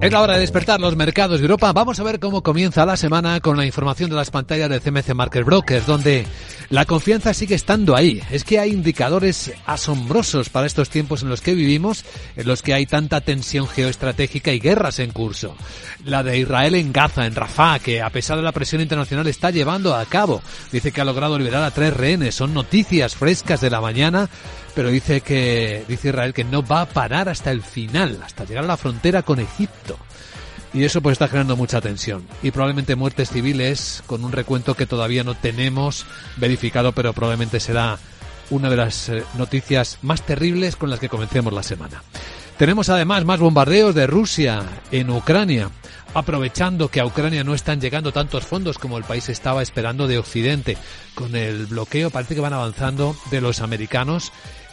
Es la hora de despertar los mercados de Europa. Vamos a ver cómo comienza la semana con la información de las pantallas de CMC Market Brokers, donde la confianza sigue estando ahí. Es que hay indicadores asombrosos para estos tiempos en los que vivimos, en los que hay tanta tensión geoestratégica y guerras en curso. La de Israel en Gaza, en Rafah, que a pesar de la presión internacional está llevando a cabo. Dice que ha logrado liberar a tres rehenes. Son noticias frescas de la mañana pero dice que dice Israel que no va a parar hasta el final, hasta llegar a la frontera con Egipto. Y eso pues está generando mucha tensión. Y probablemente muertes civiles con un recuento que todavía no tenemos verificado, pero probablemente será una de las eh, noticias más terribles con las que comencemos la semana. Tenemos además más bombardeos de Rusia en Ucrania, aprovechando que a Ucrania no están llegando tantos fondos como el país estaba esperando de Occidente. Con el bloqueo parece que van avanzando de los americanos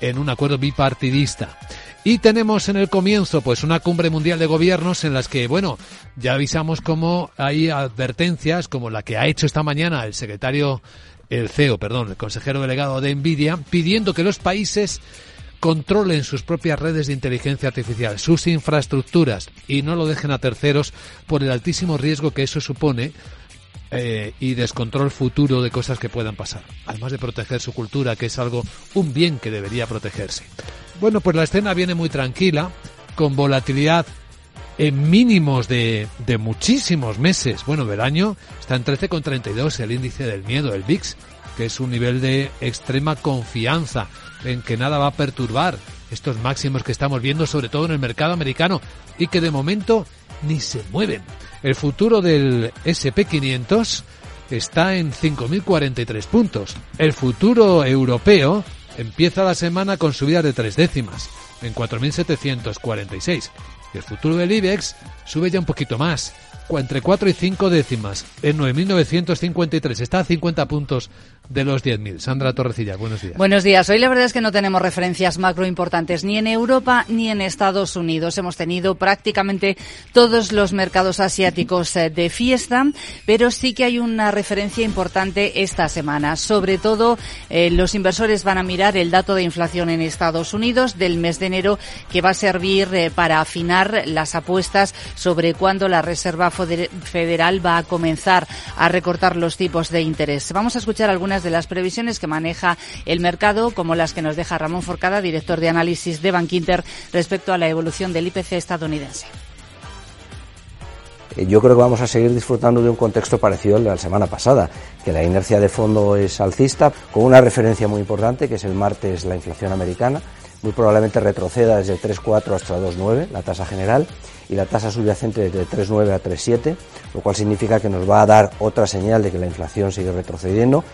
en un acuerdo bipartidista. Y tenemos en el comienzo pues una cumbre mundial de gobiernos en las que, bueno, ya avisamos cómo hay advertencias como la que ha hecho esta mañana el secretario, el CEO, perdón, el consejero delegado de Nvidia, pidiendo que los países controlen sus propias redes de inteligencia artificial, sus infraestructuras y no lo dejen a terceros por el altísimo riesgo que eso supone eh, y descontrol futuro de cosas que puedan pasar, además de proteger su cultura, que es algo, un bien que debería protegerse. Bueno, pues la escena viene muy tranquila, con volatilidad en mínimos de, de muchísimos meses. Bueno, del año está en 13,32 el índice del miedo, el VIX, que es un nivel de extrema confianza en que nada va a perturbar estos máximos que estamos viendo, sobre todo en el mercado americano, y que de momento ni se mueven. El futuro del SP500 está en 5.043 puntos. El futuro europeo empieza la semana con subidas de tres décimas, en 4.746. Y el futuro del IBEX sube ya un poquito más, entre 4 y 5 décimas, en 9.953. Está a 50 puntos de los 10.000. Sandra Torrecilla, buenos días. Buenos días. Hoy la verdad es que no tenemos referencias macro importantes ni en Europa ni en Estados Unidos. Hemos tenido prácticamente todos los mercados asiáticos eh, de fiesta, pero sí que hay una referencia importante esta semana. Sobre todo, eh, los inversores van a mirar el dato de inflación en Estados Unidos del mes de enero, que va a servir eh, para afinar las apuestas sobre cuándo la Reserva Federal va a comenzar a recortar los tipos de interés. Vamos a escuchar algunas de las previsiones que maneja el mercado, como las que nos deja Ramón Forcada, director de análisis de Bankinter, respecto a la evolución del IPC estadounidense. Eh, yo creo que vamos a seguir disfrutando de un contexto parecido al de la semana pasada, que la inercia de fondo es alcista, con una referencia muy importante, que es el martes la inflación americana, muy probablemente retroceda desde 3,4 hasta 2,9 la tasa general y la tasa subyacente de 3,9 a 3,7, lo cual significa que nos va a dar otra señal de que la inflación sigue retrocediendo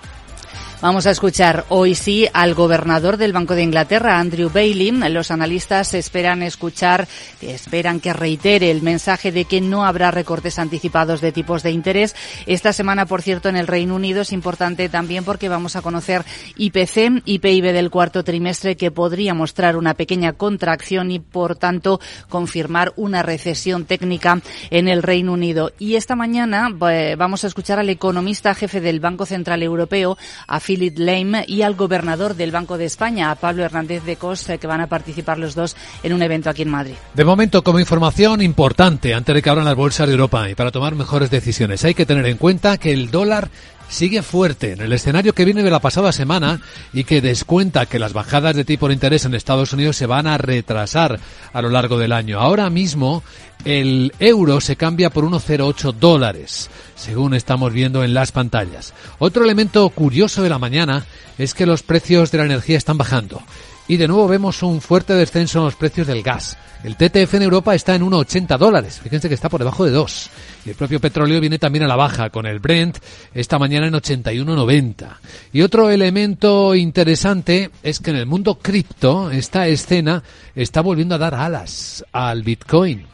Vamos a escuchar hoy sí al gobernador del Banco de Inglaterra, Andrew Bailey. Los analistas esperan escuchar, esperan que reitere el mensaje de que no habrá recortes anticipados de tipos de interés. Esta semana, por cierto, en el Reino Unido es importante también porque vamos a conocer IPC y PIB del cuarto trimestre que podría mostrar una pequeña contracción y, por tanto, confirmar una recesión técnica en el Reino Unido. Y esta mañana eh, vamos a escuchar al economista jefe del Banco Central Europeo, Philip Lame y al gobernador del Banco de España, Pablo Hernández de Cos, que van a participar los dos en un evento aquí en Madrid. De momento, como información importante antes de que abran las bolsas de Europa y para tomar mejores decisiones, hay que tener en cuenta que el dólar sigue fuerte en el escenario que viene de la pasada semana y que descuenta que las bajadas de tipo de interés en Estados Unidos se van a retrasar a lo largo del año. Ahora mismo el euro se cambia por 1,08 dólares, según estamos viendo en las pantallas. Otro elemento curioso de la mañana es que los precios de la energía están bajando. Y de nuevo vemos un fuerte descenso en los precios del gas. El TTF en Europa está en 1,80 dólares. Fíjense que está por debajo de 2. Y el propio petróleo viene también a la baja, con el Brent esta mañana en 81,90. Y otro elemento interesante es que en el mundo cripto, esta escena está volviendo a dar alas al Bitcoin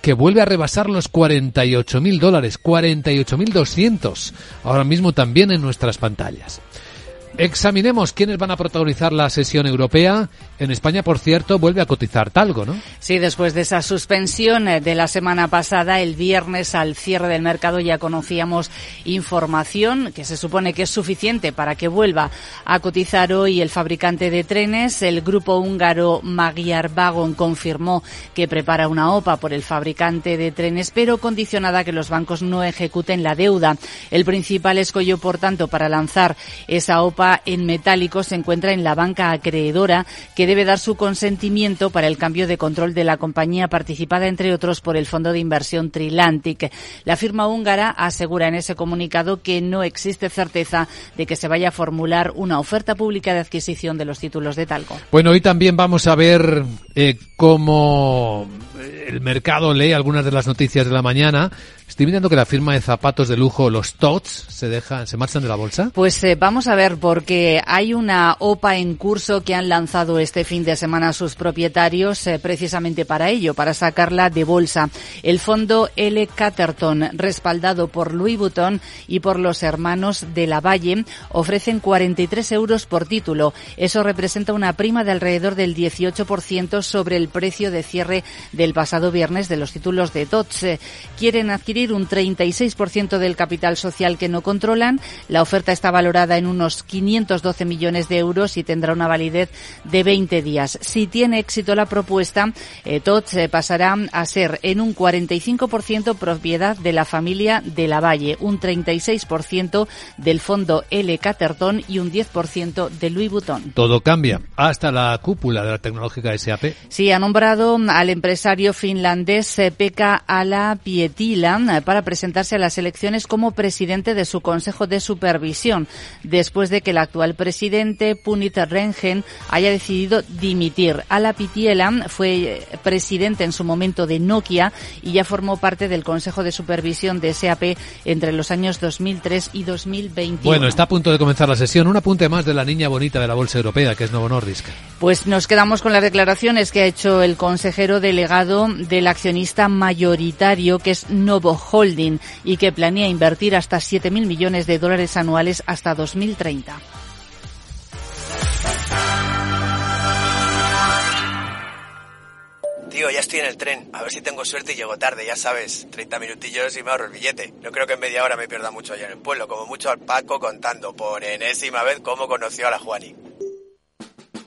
que vuelve a rebasar los 48.000 dólares, 48.200, ahora mismo también en nuestras pantallas. Examinemos quiénes van a protagonizar la sesión europea. En España, por cierto, vuelve a cotizar Talgo, ¿no? Sí, después de esa suspensión eh, de la semana pasada, el viernes al cierre del mercado ya conocíamos información que se supone que es suficiente para que vuelva a cotizar hoy el fabricante de trenes. El grupo húngaro Magyar Vagon confirmó que prepara una OPA por el fabricante de trenes, pero condicionada a que los bancos no ejecuten la deuda. El principal escollo, por tanto, para lanzar esa OPA en metálico se encuentra en la banca acreedora que debe dar su consentimiento para el cambio de control de la compañía participada entre otros por el fondo de inversión Trilantic. La firma húngara asegura en ese comunicado que no existe certeza de que se vaya a formular una oferta pública de adquisición de los títulos de Talco. Bueno, hoy también vamos a ver eh, cómo el mercado lee algunas de las noticias de la mañana. Estoy mirando que la firma de zapatos de lujo, los TOTS, se dejan, se marchan de la bolsa. Pues eh, vamos a ver, porque hay una OPA en curso que han lanzado este fin de semana sus propietarios eh, precisamente para ello, para sacarla de bolsa. El fondo L. Catterton, respaldado por Louis Vuitton y por los hermanos de la Valle, ofrecen 43 euros por título. Eso representa una prima de alrededor del 18% sobre el precio de cierre del pasado viernes de los títulos de TOTS. Eh, quieren adquirir un 36% del capital social que no controlan. La oferta está valorada en unos 512 millones de euros y tendrá una validez de 20 días. Si tiene éxito la propuesta, eh, TOTS eh, pasará a ser en un 45% propiedad de la familia de la Valle, un 36% del fondo L. Caterton y un 10% de Louis Vuitton. Todo cambia, hasta la cúpula de la tecnológica SAP. Sí, ha nombrado al empresario finlandés eh, Pekka Ala-Pietila eh, para presentarse a las elecciones como presidente de su Consejo de Supervisión, después de que el actual presidente, Punit Rengen, haya decidido dimitir. Ala Pitiela fue eh, presidente en su momento de Nokia y ya formó parte del Consejo de Supervisión de SAP entre los años 2003 y 2021. Bueno, está a punto de comenzar la sesión. Un apunte más de la niña bonita de la Bolsa Europea, que es Novo Nordisk. Pues nos quedamos con las declaraciones que ha hecho el consejero delegado del accionista mayoritario, que es Novo Holding y que planea invertir hasta 7.000 millones de dólares anuales hasta 2030. Tío, ya estoy en el tren. A ver si tengo suerte y llego tarde, ya sabes. 30 minutillos y me ahorro el billete. No creo que en media hora me pierda mucho allá en el pueblo. Como mucho al Paco contando por enésima vez cómo conoció a la Juani.